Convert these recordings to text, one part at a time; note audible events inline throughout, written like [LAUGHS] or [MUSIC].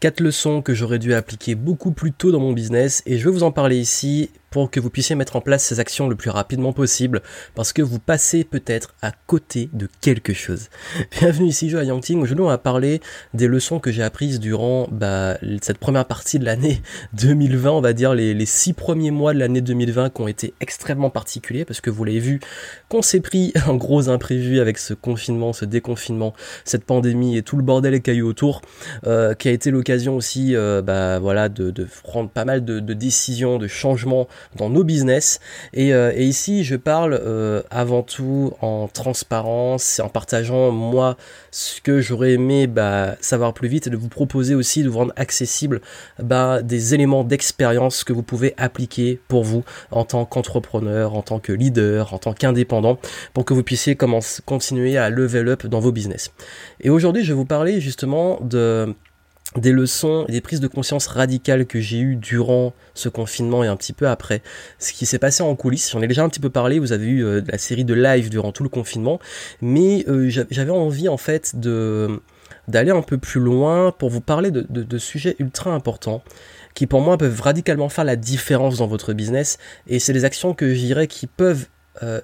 Quatre leçons que j'aurais dû appliquer beaucoup plus tôt dans mon business et je vais vous en parler ici pour que vous puissiez mettre en place ces actions le plus rapidement possible parce que vous passez peut-être à côté de quelque chose. [LAUGHS] Bienvenue ici, Joe Yangting. Aujourd'hui, on va parler des leçons que j'ai apprises durant bah, cette première partie de l'année [LAUGHS] 2020, on va dire les, six premiers mois de l'année 2020 qui ont été extrêmement particuliers parce que vous l'avez vu, qu'on s'est pris [LAUGHS] un gros imprévu avec ce confinement, ce déconfinement, cette pandémie et tout le bordel et cailloux autour, euh, qui a été l'occasion aussi euh, bah, voilà, de, de prendre pas mal de, de décisions, de changements dans nos business. Et, euh, ici, je parle euh, avant tout en transparence et en partageant moi ce que j'aurais aimé bah, savoir plus vite et de vous proposer aussi de vous rendre accessible bah, des éléments d'expérience que vous pouvez appliquer pour vous en tant qu'entrepreneur, en tant que leader, en tant qu'indépendant, pour que vous puissiez commencer, continuer à level up dans vos business. Et aujourd'hui, je vais vous parler justement de des leçons et des prises de conscience radicales que j'ai eues durant ce confinement et un petit peu après. Ce qui s'est passé en coulisses, j'en ai déjà un petit peu parlé, vous avez eu euh, la série de live durant tout le confinement, mais euh, j'avais envie en fait de d'aller un peu plus loin pour vous parler de, de, sujets ultra importants qui pour moi peuvent radicalement faire la différence dans votre business et c'est des actions que je dirais qui peuvent euh,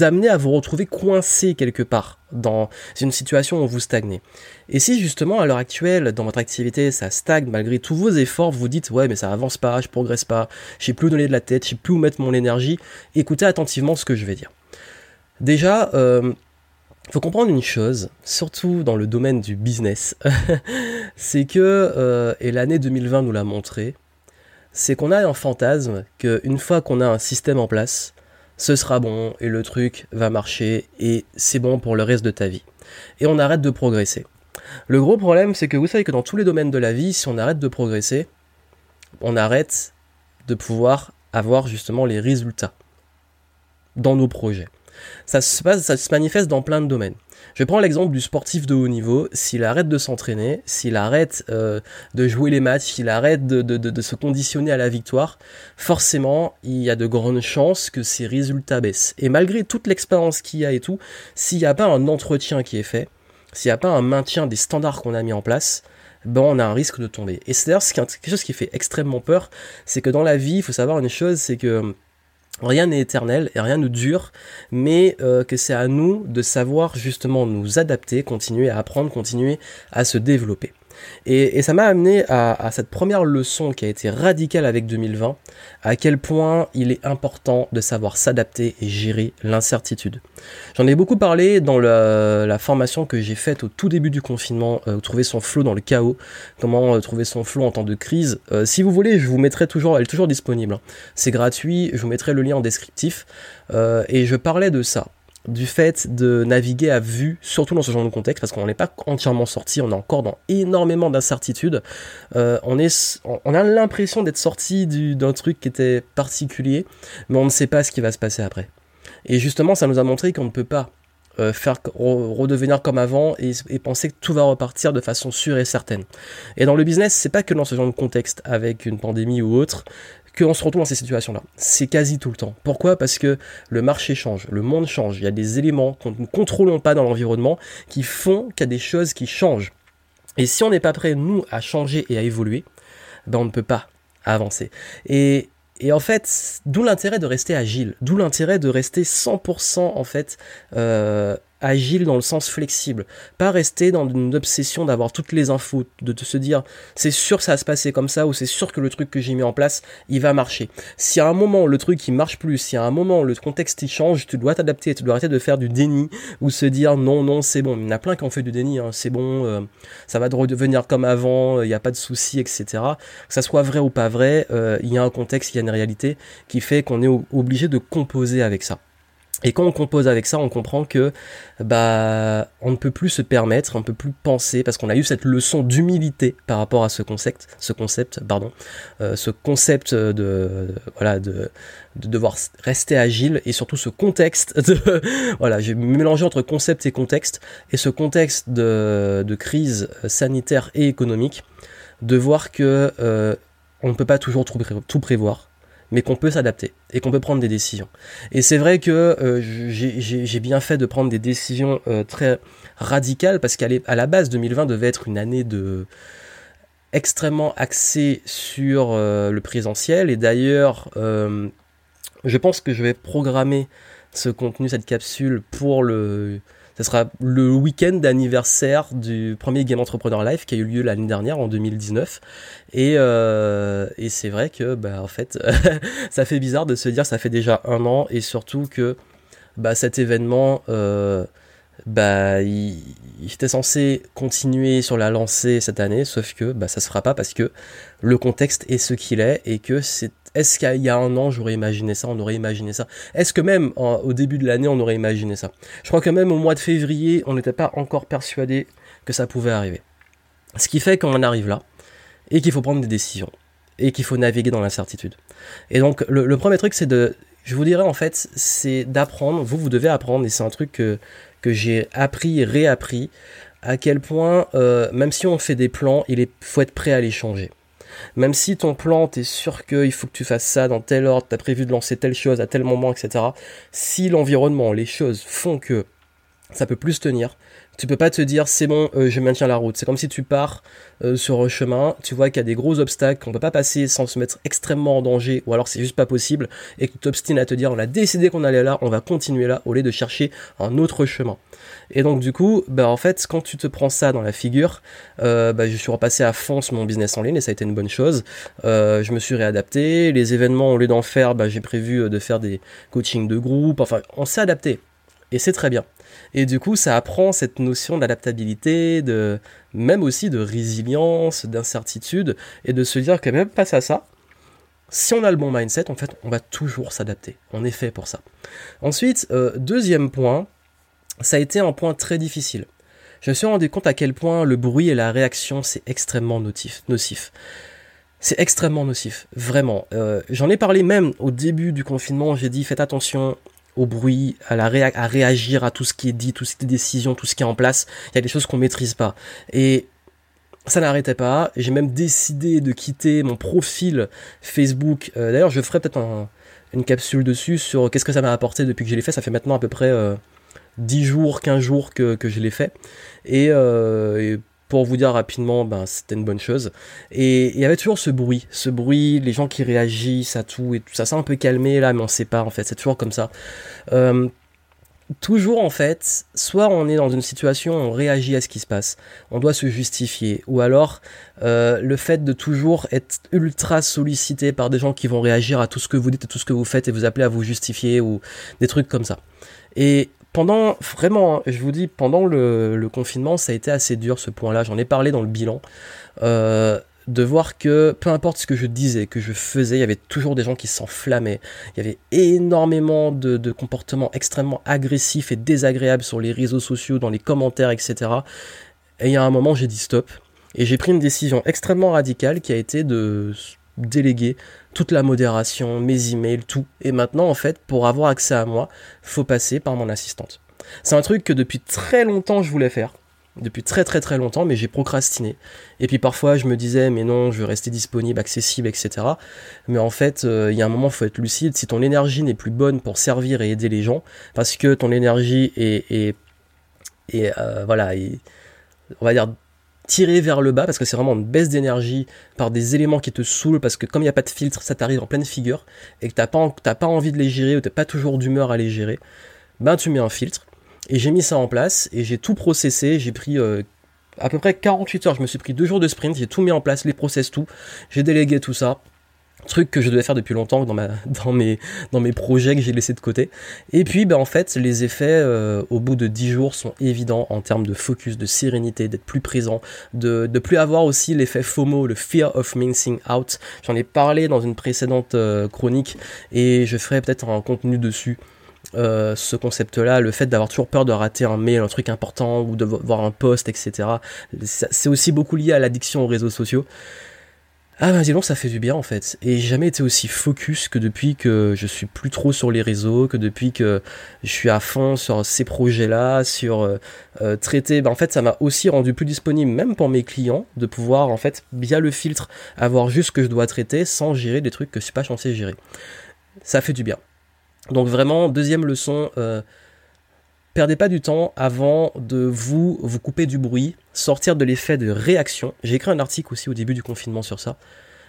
amener à vous retrouver coincé quelque part dans une situation où vous stagnez. Et si justement à l'heure actuelle dans votre activité ça stagne malgré tous vos efforts, vous, vous dites ouais mais ça avance pas, je progresse pas, je sais plus où donner de la tête, je sais plus où mettre mon énergie, écoutez attentivement ce que je vais dire. Déjà, euh, faut comprendre une chose, surtout dans le domaine du business, [LAUGHS] c'est que, euh, et l'année 2020 nous l'a montré, c'est qu'on a un fantasme qu'une fois qu'on a un système en place, ce sera bon et le truc va marcher et c'est bon pour le reste de ta vie. Et on arrête de progresser. Le gros problème, c'est que vous savez que dans tous les domaines de la vie, si on arrête de progresser, on arrête de pouvoir avoir justement les résultats dans nos projets. Ça se, passe, ça se manifeste dans plein de domaines. Je prends l'exemple du sportif de haut niveau. S'il arrête de s'entraîner, s'il arrête euh, de jouer les matchs, s'il arrête de, se conditionner à la victoire, forcément, il y a de grandes chances que ses résultats baissent. Et malgré toute l'expérience qu'il y a et tout, s'il n'y a pas un entretien qui est fait, s'il n'y a pas un maintien des standards qu'on a mis en place, ben on a un risque de tomber. Et c'est d'ailleurs quelque chose qui fait extrêmement peur, c'est que dans la vie, il faut savoir une chose, c'est que Rien n'est éternel et rien ne dure, mais euh, que c'est à nous de savoir justement nous adapter, continuer à apprendre, continuer à se développer. Et, ça m'a amené à, cette première leçon qui a été radicale avec 2020, à quel point il est important de savoir s'adapter et gérer l'incertitude. J'en ai beaucoup parlé dans la, formation que j'ai faite au tout début du confinement, euh, trouver son flow dans le chaos, comment euh, trouver son flow en temps de crise. Euh, si vous voulez, je vous mettrai toujours, elle est toujours disponible. Hein. C'est gratuit, je vous mettrai le lien en descriptif. Et je parlais de ça du fait de naviguer à vue, surtout dans ce genre de contexte, parce qu'on n'est pas entièrement sorti, on est encore dans énormément d'incertitudes. Euh, on, a l'impression d'être sorti d'un truc qui était particulier, mais on ne sait pas ce qui va se passer après. Et justement, ça nous a montré qu'on ne peut pas euh, faire redevenir comme avant et, et, penser que tout va repartir de façon sûre et certaine. Et dans le business, c'est pas que dans ce genre de contexte, avec une pandémie ou autre, qu'on se retrouve dans ces situations-là. C'est quasi tout le temps. Pourquoi? Parce que le marché change, le monde change, il y a des éléments qu'on ne contrôlons pas dans l'environnement qui font qu'il y a des choses qui changent. Et si on n'est pas prêt, nous, à changer et à évoluer, ben on ne peut pas avancer. Et, en fait, d'où l'intérêt de rester agile, d'où l'intérêt de rester 100% en fait euh, agile dans le sens flexible, pas rester dans une obsession d'avoir toutes les infos, de, de se dire c'est sûr que ça va se passer comme ça ou c'est sûr que le truc que j'ai mis en place il va marcher. Si à un moment le truc il marche plus, si à un moment le contexte il change, tu dois t'adapter, tu dois arrêter de faire du déni ou se dire non non c'est bon. Il y en a plein qui ont fait du déni, hein, c'est bon, euh, ça va redevenir comme avant, il n'y a pas de souci, etc. Que ça soit vrai ou pas vrai, euh, il y a un contexte, il y a une réalité qui fait qu'on est obligé de composer avec ça. Et quand on compose avec ça, on comprend que bah on ne peut plus se permettre, on ne peut plus penser parce qu'on a eu cette leçon d'humilité par rapport à ce concept, ce concept, pardon, euh, ce concept de voilà de, de devoir rester agile et surtout ce contexte de [LAUGHS] voilà j'ai mélangé entre concept et contexte et ce contexte de, de crise sanitaire et économique de voir que euh, on ne peut pas toujours tout prévoir mais qu'on peut s'adapter et qu'on peut prendre des décisions. Et c'est vrai que euh, j'ai bien fait de prendre des décisions euh, très radicales parce qu'à la base 2020 devait être une année de extrêmement axée sur euh, le présentiel et d'ailleurs je pense que je vais programmer ce contenu, cette capsule pour le ce sera le week-end d'anniversaire du premier Game Entrepreneur Live qui a eu lieu l'année dernière en 2019. Et, euh, et c'est vrai que, bah, en fait, [LAUGHS] ça fait bizarre de se dire ça fait déjà un an et surtout que bah, cet événement, euh, bah, il, était censé continuer sur la lancée cette année, sauf que bah, ça se fera pas parce que le contexte est ce qu'il est et que c'est est-ce qu'il y a un an, j'aurais imaginé ça, on aurait imaginé ça? Est-ce que même au début de l'année, on aurait imaginé ça? Je crois que même au mois de février, on n'était pas encore persuadé que ça pouvait arriver. Ce qui fait qu'on arrive là, et qu'il faut prendre des décisions, et qu'il faut naviguer dans l'incertitude. Et donc, le, premier truc, c'est de... Je vous dirais en fait, c'est d'apprendre, vous, vous devez apprendre, et c'est un truc que, que j'ai appris et réappris, à quel point, euh, même si on fait des plans, il faut être prêt à les changer. Même si ton plan, t'es sûr qu'il faut que tu fasses ça dans tel ordre, t'as prévu de lancer telle chose à tel moment, etc. Si l'environnement, les choses font que ça peut plus tenir, tu peux pas te dire c'est bon, euh, je maintiens la route. C'est comme si tu pars euh, sur un chemin, tu vois qu'il y a des gros obstacles qu'on peut pas passer sans se mettre extrêmement en danger, ou alors c'est juste pas possible, et que tu t'obstines à te dire on a décidé qu'on allait là, on va continuer là, au lieu de chercher un autre chemin. Et donc du coup, bah en fait, quand tu te prends ça dans la figure, euh, bah, je suis repassé à fond sur mon business en ligne et ça a été une bonne chose. je me suis réadapté, les événements au lieu d'en faire, bah, j'ai prévu de faire des coachings de groupe. Enfin, on s'est adapté et c'est très bien. Et du coup, ça apprend cette notion d'adaptabilité, de même aussi de résilience, d'incertitude, et de se dire que même face à ça, si on a le bon mindset, en fait, on va toujours s'adapter. On est fait pour ça. Ensuite, euh, deuxième point, ça a été un point très difficile. Je me suis rendu compte à quel point le bruit et la réaction, c'est extrêmement nocif. C'est extrêmement nocif, vraiment. Euh, j'en ai parlé même au début du confinement, j'ai dit faites attention au bruit, à, la à réagir à tout ce qui est dit, toutes les décisions, tout ce qui est en place. Il y a des choses qu'on maîtrise pas. Et ça n'arrêtait pas. J'ai même décidé de quitter mon profil Facebook. Euh, d'ailleurs, je ferai peut-être une capsule dessus sur qu'est-ce que ça m'a apporté depuis que je l'ai fait. Ça fait maintenant à peu près 10 euh, jours, 15 jours que, que je l'ai fait. Et, euh, pour vous dire rapidement, ben, c'était une bonne chose. Et il y avait toujours ce bruit, ce bruit, les gens qui réagissent à tout et tout ça. s'est un peu calmé là, mais on sait pas en fait. C'est toujours comme ça. Euh, toujours en fait, soit on est dans une situation on réagit à ce qui se passe, on doit se justifier, ou alors euh, le fait de toujours être ultra sollicité par des gens qui vont réagir à tout ce que vous dites et tout ce que vous faites et vous appeler à vous justifier ou des trucs comme ça. Et pendant, vraiment, hein, je vous dis, pendant le, confinement, ça a été assez dur ce point-là. J'en ai parlé dans le bilan. Euh, de voir que peu importe ce que je disais, que je faisais, il y avait toujours des gens qui s'enflammaient. Il y avait énormément de, de, comportements extrêmement agressifs et désagréables sur les réseaux sociaux, dans les commentaires, etc. Et il y a un moment, j'ai dit stop. Et j'ai pris une décision extrêmement radicale qui a été de déléguer toute la modération, mes emails, tout. Et maintenant, en fait, pour avoir accès à moi, faut passer par mon assistante. C'est un truc que depuis très longtemps je voulais faire. Depuis très très très longtemps, mais j'ai procrastiné. Et puis parfois je me disais, mais non, je veux rester disponible, accessible, etc. Mais en fait, euh, il y a un moment, faut être lucide. Si ton énergie n'est plus bonne pour servir et aider les gens, parce que ton énergie est, est, euh, voilà, on va dire tirer vers le bas parce que c'est vraiment une baisse d'énergie par des éléments qui te saoulent parce que comme il n'y a pas de filtre, ça t'arrive en pleine figure et que t'as pas, pas envie de les gérer ou t'as pas toujours d'humeur à les gérer, ben tu mets un filtre. Et j'ai mis ça en place et j'ai tout processé, j'ai pris euh, à peu près 48 heures, je me suis pris deux jours de sprint, j'ai tout mis en place, les process, tout, j'ai délégué tout ça, truc que je devais faire depuis longtemps dans, ma, dans, mes, dans mes projets que j'ai laissés de côté. Et puis, ben, en fait, les effets euh, au bout de 10 jours sont évidents en termes de focus, de sérénité, d'être plus présent, de ne plus avoir aussi l'effet FOMO, le fear of missing out. J'en ai parlé dans une précédente euh, chronique et je ferai peut-être un contenu dessus. Euh, ce concept-là, le fait d'avoir toujours peur de rater un mail, un truc important ou de voir un post, etc. C'est aussi beaucoup lié à l'addiction aux réseaux sociaux. Ah bah dis donc ça fait du bien en fait. Et j'ai jamais été aussi focus que depuis que je suis plus trop sur les réseaux, que depuis que je suis à fond sur ces projets-là, sur euh, euh, traiter. Bah, en fait ça m'a aussi rendu plus disponible même pour mes clients de pouvoir en fait via le filtre avoir juste ce que je dois traiter sans gérer des trucs que je suis pas censé gérer. Ça fait du bien. Donc vraiment deuxième leçon. Euh, perdez pas du temps avant de vous vous couper du bruit, sortir de l'effet de réaction. J'ai écrit un article aussi au début du confinement sur ça,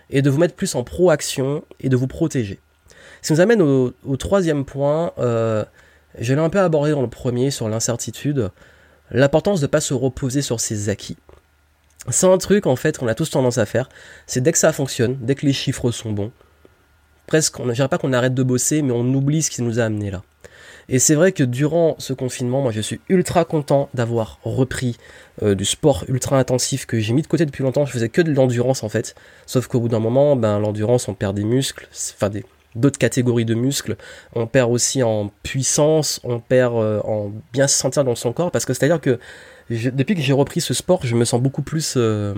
et de vous mettre plus en proaction et de vous protéger. Ça nous amène au, troisième point. Euh, je l'ai un peu abordé dans le premier sur l'incertitude, l'importance de ne pas se reposer sur ses acquis. C'est un truc en fait qu'on a tous tendance à faire. C'est dès que ça fonctionne, dès que les chiffres sont bons, presque, on ne dirait pas qu'on arrête de bosser, mais on oublie ce qui nous a amené là. Et c'est vrai que durant ce confinement, moi je suis ultra content d'avoir repris euh, du sport ultra intensif que j'ai mis de côté depuis longtemps. Je faisais que de l'endurance en fait. Sauf qu'au bout d'un moment, ben, l'endurance, on perd des muscles, enfin des, d'autres catégories de muscles. On perd aussi en puissance, on perd euh, en bien se sentir dans son corps. Parce que c'est-à-dire que depuis que j'ai repris ce sport, je me sens beaucoup plus euh,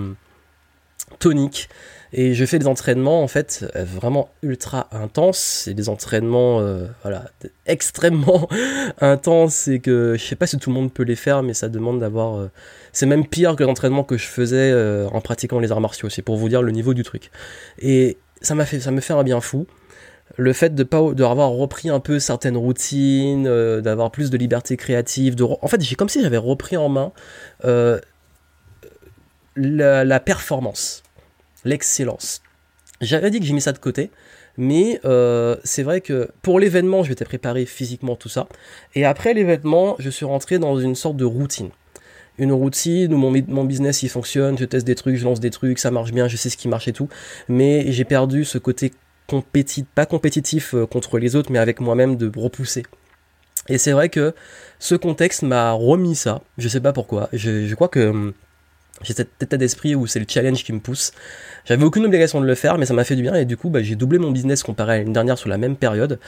tonique. Et je fais des entraînements en fait euh, vraiment ultra intenses. C'est des entraînements euh, voilà extrêmement [LAUGHS] intenses et que je sais pas si tout le monde peut les faire, mais ça demande d'avoir. Euh, c'est même pire que l'entraînement que je faisais en pratiquant les arts martiaux. C'est pour vous dire le niveau du truc. Et ça m'a fait ça me fait un bien fou. Le fait de pas de avoir repris un peu certaines routines, d'avoir plus de liberté créative, de en fait j'ai comme si j'avais repris en main la, la performance l'excellence. J'avais dit que j'ai mis ça de côté, mais euh, c'est vrai que pour l'événement, je m'étais préparé physiquement tout ça, et après l'événement, je suis rentré dans une sorte de routine. Une routine où mon, mon business il fonctionne, je teste des trucs, je lance des trucs, ça marche bien, je sais ce qui marche et tout, mais j'ai perdu ce côté compétitif, pas compétitif euh, contre les autres, mais avec moi-même de repousser. Et c'est vrai que ce contexte m'a remis ça, je sais pas pourquoi, je, je crois que hum, j'ai cet état d'esprit où c'est le challenge qui me pousse. J'avais aucune obligation de le faire, mais ça m'a fait du bien et du coup, bah, j'ai doublé mon business comparé à l'année dernière sur la même période,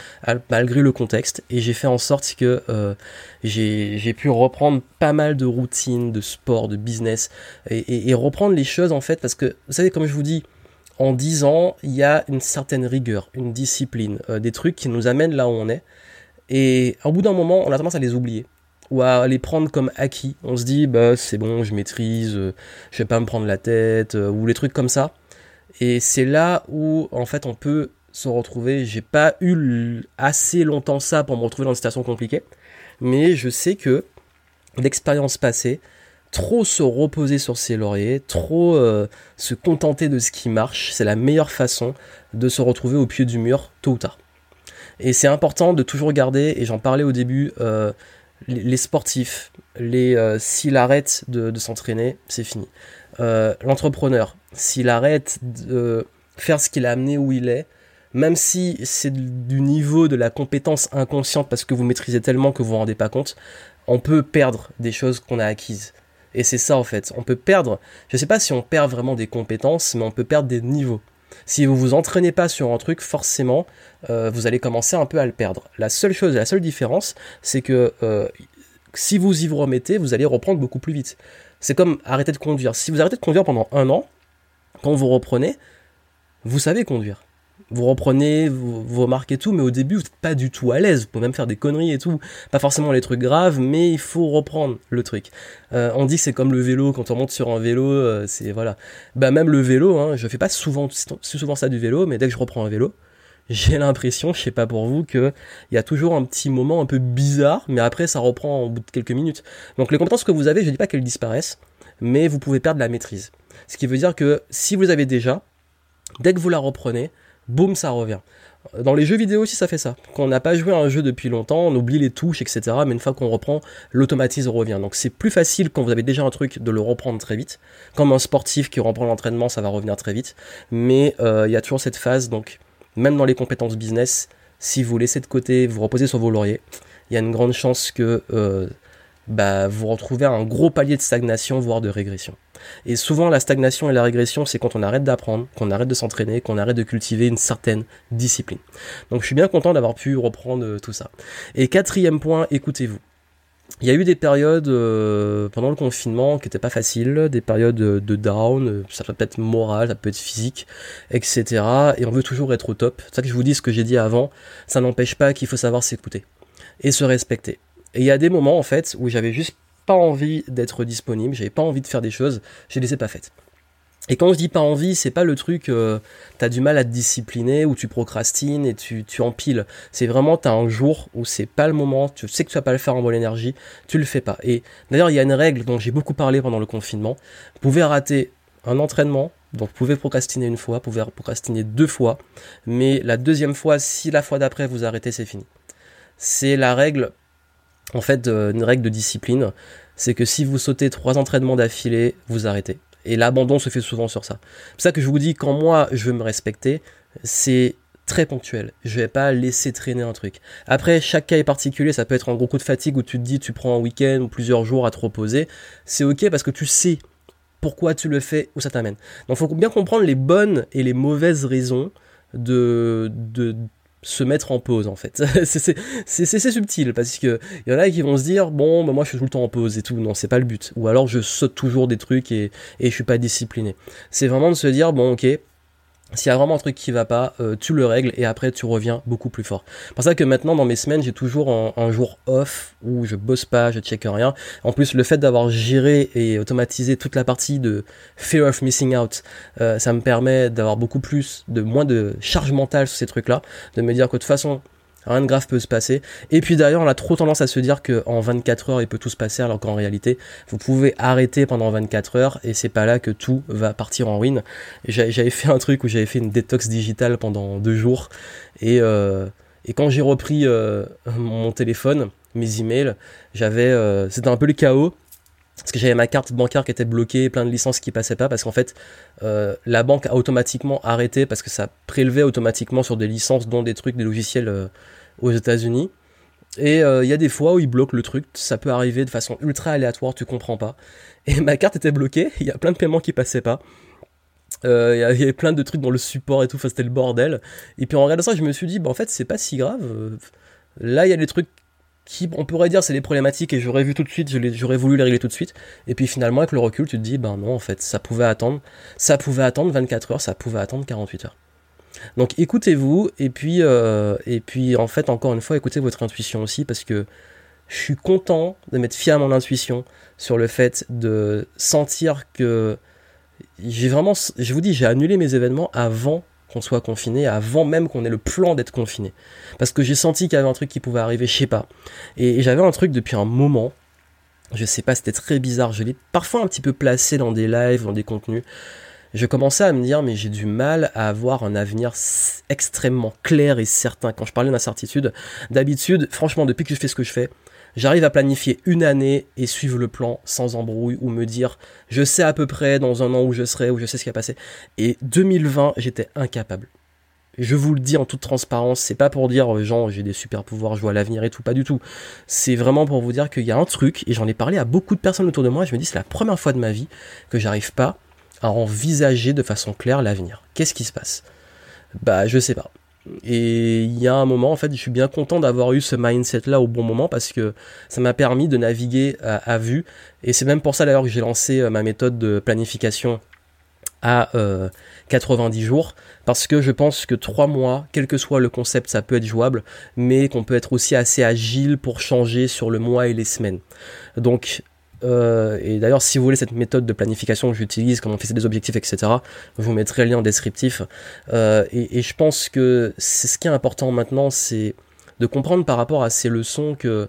malgré le contexte, et j'ai fait en sorte que euh, j'ai pu reprendre pas mal de routines, de sport, de business, et, reprendre les choses en fait, parce que vous savez, comme je vous dis, en 10 ans, il y a une certaine rigueur, une discipline, euh, des trucs qui nous amènent là où on est, et au bout d'un moment, on a tendance à les oublier ou à les prendre comme acquis. On se dit, bah c'est bon, je maîtrise, euh, je vais pas me prendre la tête, euh, ou les trucs comme ça. Et c'est là où, en fait, on peut se retrouver. J'ai pas eu assez longtemps ça pour me retrouver dans une situation compliquée, mais je sais que l'expérience passée, trop se reposer sur ses lauriers, trop euh, se contenter de ce qui marche, c'est la meilleure façon de se retrouver au pied du mur tôt ou tard. Et c'est important de toujours garder, et j'en parlais au début, les, sportifs, les, euh, s'il arrête de, s'entraîner, c'est fini. Euh, l'entrepreneur, s'il arrête de faire ce qu'il a amené où il est, même si c'est du niveau de la compétence inconsciente parce que vous maîtrisez tellement que vous vous rendez pas compte, on peut perdre des choses qu'on a acquises. Et c'est ça en fait, on peut perdre, je sais pas si on perd vraiment des compétences, mais on peut perdre des niveaux. Si vous vous entraînez pas sur un truc, forcément, euh, vous allez commencer un peu à le perdre. La seule chose, la seule différence, c'est que euh, si vous y vous remettez, vous allez reprendre beaucoup plus vite. C'est comme arrêter de conduire. Si vous arrêtez de conduire pendant un an, quand vous reprenez, vous savez conduire vous reprenez, vous, vous, remarquez tout, mais au début, vous n'êtes pas du tout à l'aise. Vous pouvez même faire des conneries et tout. Pas forcément les trucs graves, mais il faut reprendre le truc. Euh, on dit que c'est comme le vélo, quand on monte sur un vélo, euh, c'est voilà. Bah même le vélo, hein, je fais pas souvent, souvent ça du vélo, mais dès que je reprends un vélo, [LAUGHS] j'ai l'impression, je sais pas pour vous, que il y a toujours un petit moment un peu bizarre, mais après ça reprend au bout de quelques minutes. Donc les compétences que vous avez, je dis pas qu'elles disparaissent, mais vous pouvez perdre la maîtrise. Ce qui veut dire que si vous avez déjà, dès que vous la reprenez, boum, ça revient. Dans les jeux vidéo aussi, ça fait ça. Quand on n'a pas joué à un jeu depuis longtemps, on oublie les touches, etc. Mais une fois qu'on reprend, l'automatisme revient. Donc c'est plus facile quand vous avez déjà un truc de le reprendre très vite. Comme un sportif qui reprend l'entraînement, ça va revenir très vite. Mais euh, il y a toujours cette phase, donc même dans les compétences business, si vous laissez de côté, vous reposez sur vos lauriers, il y a une grande chance que euh, bah, vous retrouvez un gros palier de stagnation, voire de régression. Et souvent, la stagnation et la régression, c'est quand on arrête d'apprendre, qu'on arrête de s'entraîner, qu'on arrête de cultiver une certaine discipline. Donc, je suis bien content d'avoir pu reprendre euh, tout ça. Et quatrième point, écoutez-vous. il y a eu des périodes euh, pendant le confinement qui n'étaient pas faciles, des périodes de down, ça peut être moral, ça peut être physique, etc. Et on veut toujours être au top. C'est ça que je vous dis ce que j'ai dit avant, ça n'empêche pas qu'il faut savoir s'écouter et se respecter. Et il y a des moments en fait où j'avais juste pas envie d'être disponible, j'avais pas envie de faire des choses, je les ai pas faites. Et quand je dis pas envie, c'est pas le truc, euh, t'as du mal à te discipliner ou tu procrastines et tu, tu empiles. C'est vraiment, t'as un jour où c'est pas le moment, tu sais que tu vas pas le faire en bonne énergie, tu le fais pas. Et d'ailleurs, il y a une règle dont j'ai beaucoup parlé pendant le confinement. Vous pouvez rater un entraînement, donc vous pouvez procrastiner une fois, vous pouvez procrastiner deux fois, mais la deuxième fois, si la fois d'après vous arrêtez, c'est fini. C'est la règle, en fait, une règle de discipline. C'est que si vous sautez trois entraînements d'affilée, vous arrêtez. Et l'abandon se fait souvent sur ça. C'est pour ça que je vous dis, quand moi je veux me respecter, c'est très ponctuel. Je vais pas laisser traîner un truc. Après, chaque cas est particulier. Ça peut être un gros coup de fatigue où tu te dis, tu prends un week-end ou plusieurs jours à te reposer. C'est ok parce que tu sais pourquoi tu le fais, où ça t'amène. Donc, il faut bien comprendre les bonnes et les mauvaises raisons de, de se mettre en pause en fait. [LAUGHS] c'est subtil parce que il y en a qui vont se dire bon bah, moi je suis tout le temps en pause et tout. Non c'est pas le but. Ou alors je saute toujours des trucs et, et je suis pas discipliné. C'est vraiment de se dire bon ok s'il y a vraiment un truc qui va pas, euh, tu le règles et après tu reviens beaucoup plus fort. C'est pour ça que maintenant dans mes semaines, j'ai toujours un, jour off où je bosse pas, je check rien. En plus, le fait d'avoir géré et automatisé toute la partie de fear of missing out, euh, ça me permet d'avoir beaucoup plus, de moins de charge mentale sur ces trucs-là, de me dire que de toute façon, Rien de grave peut se passer. Et puis d'ailleurs, on a trop tendance à se dire qu'en 24 heures, il peut tout se passer, alors qu'en réalité, vous pouvez arrêter pendant 24 heures et c'est pas là que tout va partir en ruine. J'avais fait un truc où j'avais fait une détox digitale pendant deux jours et, euh, quand j'ai repris euh, mon téléphone, mes emails, j'avais, euh, c'était un peu le chaos parce que j'avais ma carte bancaire qui était bloquée, plein de licences qui passaient pas, parce qu'en fait, euh, la banque a automatiquement arrêté parce que ça prélevait automatiquement sur des licences, dont des trucs, des logiciels euh, aux États-Unis. Et euh, il y a des fois où ils bloquent le truc, ça peut arriver de façon ultra aléatoire, tu comprends pas. Et ma carte était bloquée, [LAUGHS] il y a plein de paiements qui passaient pas. Il y avait plein de trucs dans le support et tout, c'était le bordel. Et puis en regardant ça, je me suis dit, bah en fait, c'est pas si grave. Là, il y a des trucs on pourrait dire, c'est des problématiques et j'aurais vu tout de suite, j'aurais voulu les régler tout de suite. Et puis finalement, avec le recul, tu te dis, ben non, en fait, ça pouvait attendre, ça pouvait attendre 24 heures, ça pouvait attendre 48 heures. Donc écoutez-vous, et puis, euh, et puis en fait, encore une fois, écoutez votre intuition aussi, parce que je suis content de m'être fier à mon intuition sur le fait de sentir que j'ai vraiment, je vous dis, j'ai annulé mes événements avant qu'on soit confiné, avant même qu'on ait le plan d'être confiné. Parce que j'ai senti qu'il y avait un truc qui pouvait arriver, je sais pas. Et, j'avais un truc depuis un moment, je sais pas, c'était très bizarre, je l'ai parfois un petit peu placé dans des lives, dans des contenus. Je commençais à me dire, mais j'ai du mal à avoir un avenir extrêmement clair et certain. Quand je parlais d'incertitude, d'habitude, franchement, depuis que je fais ce que je fais, j'arrive à planifier une année et suivre le plan sans embrouille ou me dire je sais à peu près dans un an où je serai, ou je sais ce qui va passer. Et 2020, j'étais incapable. Je vous le dis en toute transparence, c'est pas pour dire euh, genre j'ai des super pouvoirs, je vois l'avenir et tout, pas du tout. C'est vraiment pour vous dire qu'il y a un truc, et j'en ai parlé à beaucoup de personnes autour de moi, je me dis c'est la première fois de ma vie que j'arrive pas à envisager de façon claire l'avenir. Qu'est-ce qui se passe? Bah je sais pas. Et il y a un moment, en fait, je suis bien content d'avoir eu ce mindset-là au bon moment parce que ça m'a permis de naviguer à, vue. Et c'est même pour ça d'ailleurs que j'ai lancé euh, ma méthode de planification à 90 euh, jours parce que je pense que 3 mois, quel que soit le concept, ça peut être jouable, mais qu'on peut être aussi assez agile pour changer sur le mois et les semaines. Donc euh, et d'ailleurs, si vous voulez cette méthode de planification que j'utilise, comment fixer des objectifs, etc., je vous mettrai le lien en descriptif. Euh, et, et, je pense que c'est ce qui est important maintenant, c'est de comprendre par rapport à ces leçons que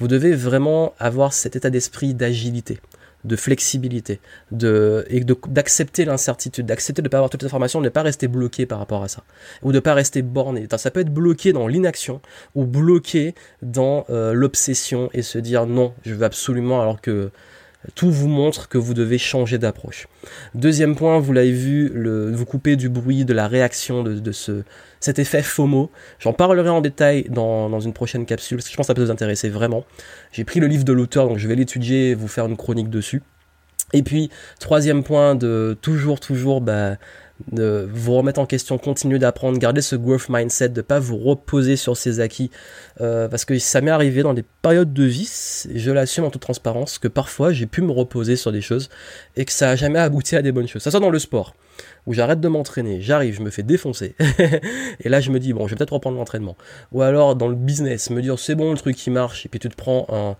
vous devez vraiment avoir cet état d'esprit d'agilité de flexibilité, de, et d'accepter l'incertitude, d'accepter de ne pas avoir toutes les informations, de ne pas rester bloqué par rapport à ça, ou de ne pas rester borné. Ça peut être bloqué dans l'inaction, ou bloqué dans euh, l'obsession, et se dire non, je veux absolument, alors que tout vous montre que vous devez changer d'approche. Deuxième point, vous l'avez vu, vous couper du bruit, de la réaction, de, de ce, cet effet FOMO. J'en parlerai en détail dans, dans, une prochaine capsule, parce que je pense que ça peut vous intéresser vraiment. J'ai pris le livre de l'auteur, donc je vais l'étudier et vous faire une chronique dessus. Et puis, troisième point, de toujours, toujours bah, de vous remettre en question, continuer d'apprendre, garder ce growth mindset, de pas vous reposer sur ses acquis, euh, parce que ça m'est arrivé dans des périodes de vie, je l'assume en toute transparence, que parfois j'ai pu me reposer sur des choses et que ça a jamais abouti à des bonnes choses. Ça soit dans le sport, où j'arrête de m'entraîner, j'arrive, je me fais défoncer, [LAUGHS] et là je me dis bon, je vais peut-être reprendre l'entraînement. Ou alors dans le business, me dire c'est bon le truc qui marche, et puis tu te prends un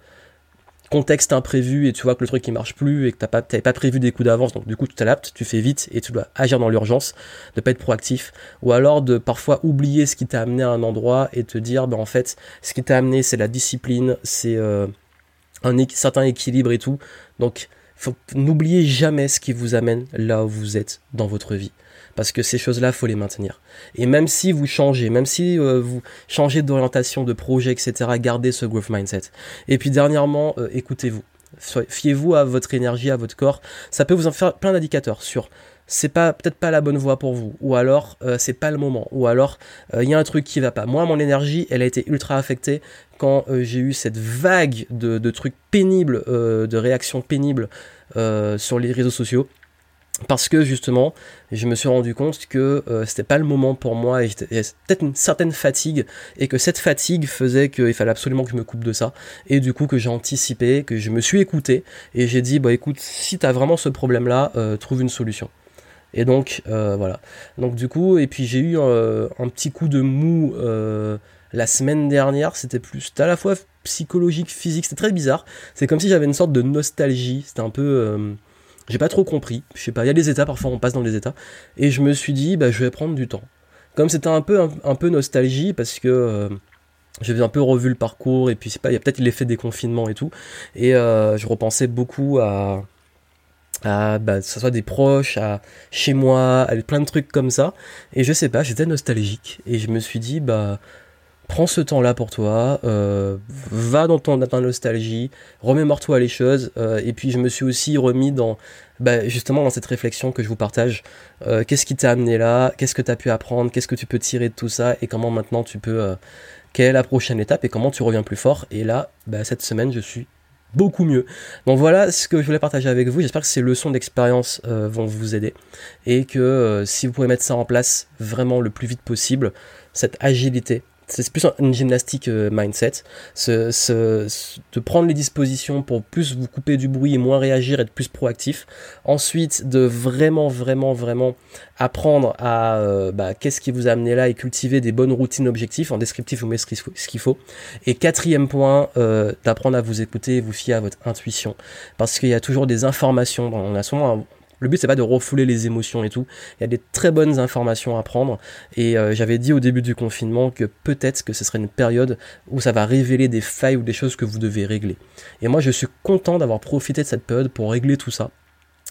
contexte imprévu et tu vois que le truc qui marche plus et que tu pas, pas prévu des coups d'avance, donc du coup tu t'adaptes, tu fais vite et tu dois agir dans l'urgence, de pas être proactif, ou alors de parfois oublier ce qui t'a amené à un endroit et te dire ben en fait ce qui t'a amené c'est la discipline, c'est euh, un certain équilibre et tout, donc n'oubliez jamais ce qui vous amène là où vous êtes dans votre vie parce que ces choses-là, faut les maintenir. Et même si vous changez, même si euh, vous changez d'orientation, de projet, etc., gardez ce growth mindset. Et puis dernièrement, euh, écoutez-vous. Fiez-vous à votre énergie, à votre corps. Ça peut vous en faire plein d'indicateurs sur c'est pas peut-être pas la bonne voie pour vous ou alors euh, c'est pas le moment ou alors il y a un truc qui va pas moi mon énergie elle a été ultra affectée quand j'ai eu cette vague de, de trucs pénibles de réactions pénibles sur les réseaux sociaux parce que justement, je me suis rendu compte que euh, c'était pas le moment pour moi et, peut-être une certaine fatigue et que cette fatigue faisait qu'il fallait absolument que je me coupe de ça et du coup que j'ai anticipé, que je me suis écouté et j'ai dit bah écoute si t'as vraiment ce problème là, euh, trouve une solution. Et donc euh, voilà. Donc du coup et puis j'ai eu un petit coup de mou la semaine dernière, c'était plus à la fois psychologique, physique, c'était très bizarre. C'est comme si j'avais une sorte de nostalgie. C'était un peu j'ai pas trop compris. Je sais pas, il y a des états, parfois on passe dans des états. Et je me suis dit, bah, je vais prendre du temps. Comme c'était un peu, un, peu nostalgie, parce que euh, j'avais un peu revu le parcours, et puis c'est pas, il y a peut-être l'effet des confinements et tout. Et euh, je repensais beaucoup à, à bah, que ce soit des proches, à chez moi, à plein de trucs comme ça. Et je sais pas, j'étais nostalgique. Et je me suis dit, bah, prends ce temps-là pour toi, euh, va dans ton ta nostalgie, remémore-toi les choses. Euh, et puis je me suis aussi remis dans bah, justement dans cette réflexion que je vous partage. Euh, qu'est-ce qui t'a amené là? Qu'est-ce que tu as pu apprendre? Qu'est-ce que tu peux tirer de tout ça? Et comment maintenant tu peux... quelle est la prochaine étape? Et comment tu reviens plus fort? Et là, bah, cette semaine, je suis beaucoup mieux. Donc voilà ce que je voulais partager avec vous. J'espère que ces leçons d'expérience vont vous aider et que si vous pouvez mettre ça en place vraiment le plus vite possible, cette agilité c'est plus une gymnastique euh, mindset, de prendre les dispositions pour plus vous couper du bruit et moins réagir, être plus proactif. Ensuite, de vraiment, vraiment, vraiment apprendre à euh, bah, qu'est-ce qui vous a amené là et cultiver des bonnes routines objectifs. En descriptif, vous mettez ce qu'il faut. Et quatrième point, euh, d'apprendre à vous écouter et vous fier à votre intuition. Parce qu'il y a toujours des informations. On a souvent le but c'est pas de refouler les émotions et tout. Il y a des très bonnes informations à prendre et euh, j'avais dit au début du confinement que peut-être que ce serait une période où ça va révéler des failles ou des choses que vous devez régler. Et moi je suis content d'avoir profité de cette période pour régler tout ça,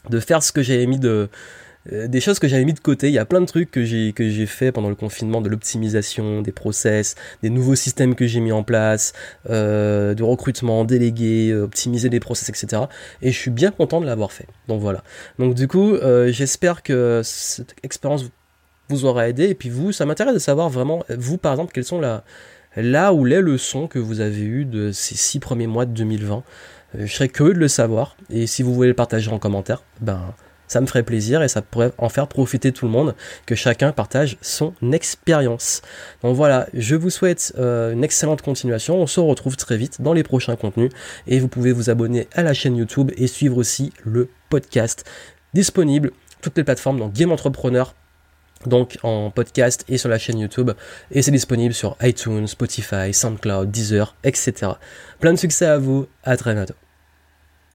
de faire ce que j'avais mis de euh, des choses que j'avais mis de côté. Il y a plein de trucs que j'ai que j'ai fait pendant le confinement, de l'optimisation, des process, des nouveaux systèmes que j'ai mis en place, euh, de recrutement, déléguer, euh, optimiser des process, etc. Et je suis bien content de l'avoir fait. Donc voilà. Donc du coup, euh, j'espère que cette expérience vous aura aidé. Et puis vous, ça m'intéresse de savoir vraiment, vous par exemple, quelles sont la, là où les leçons que vous avez eues de ces six premiers mois de 2020. je serais curieux de le savoir. Et si vous voulez le partager en commentaire, ben ça me ferait plaisir et ça pourrait en faire profiter tout le monde, que chacun partage son expérience. Donc voilà, je vous souhaite euh, une excellente continuation, on se retrouve très vite dans les prochains contenus et vous pouvez vous abonner à la chaîne YouTube et suivre aussi le podcast disponible toutes les plateformes donc Game Entrepreneur donc en podcast et sur la chaîne YouTube et c'est disponible sur iTunes, Spotify, SoundCloud, Deezer, etc. Plein de succès à vous, à très bientôt.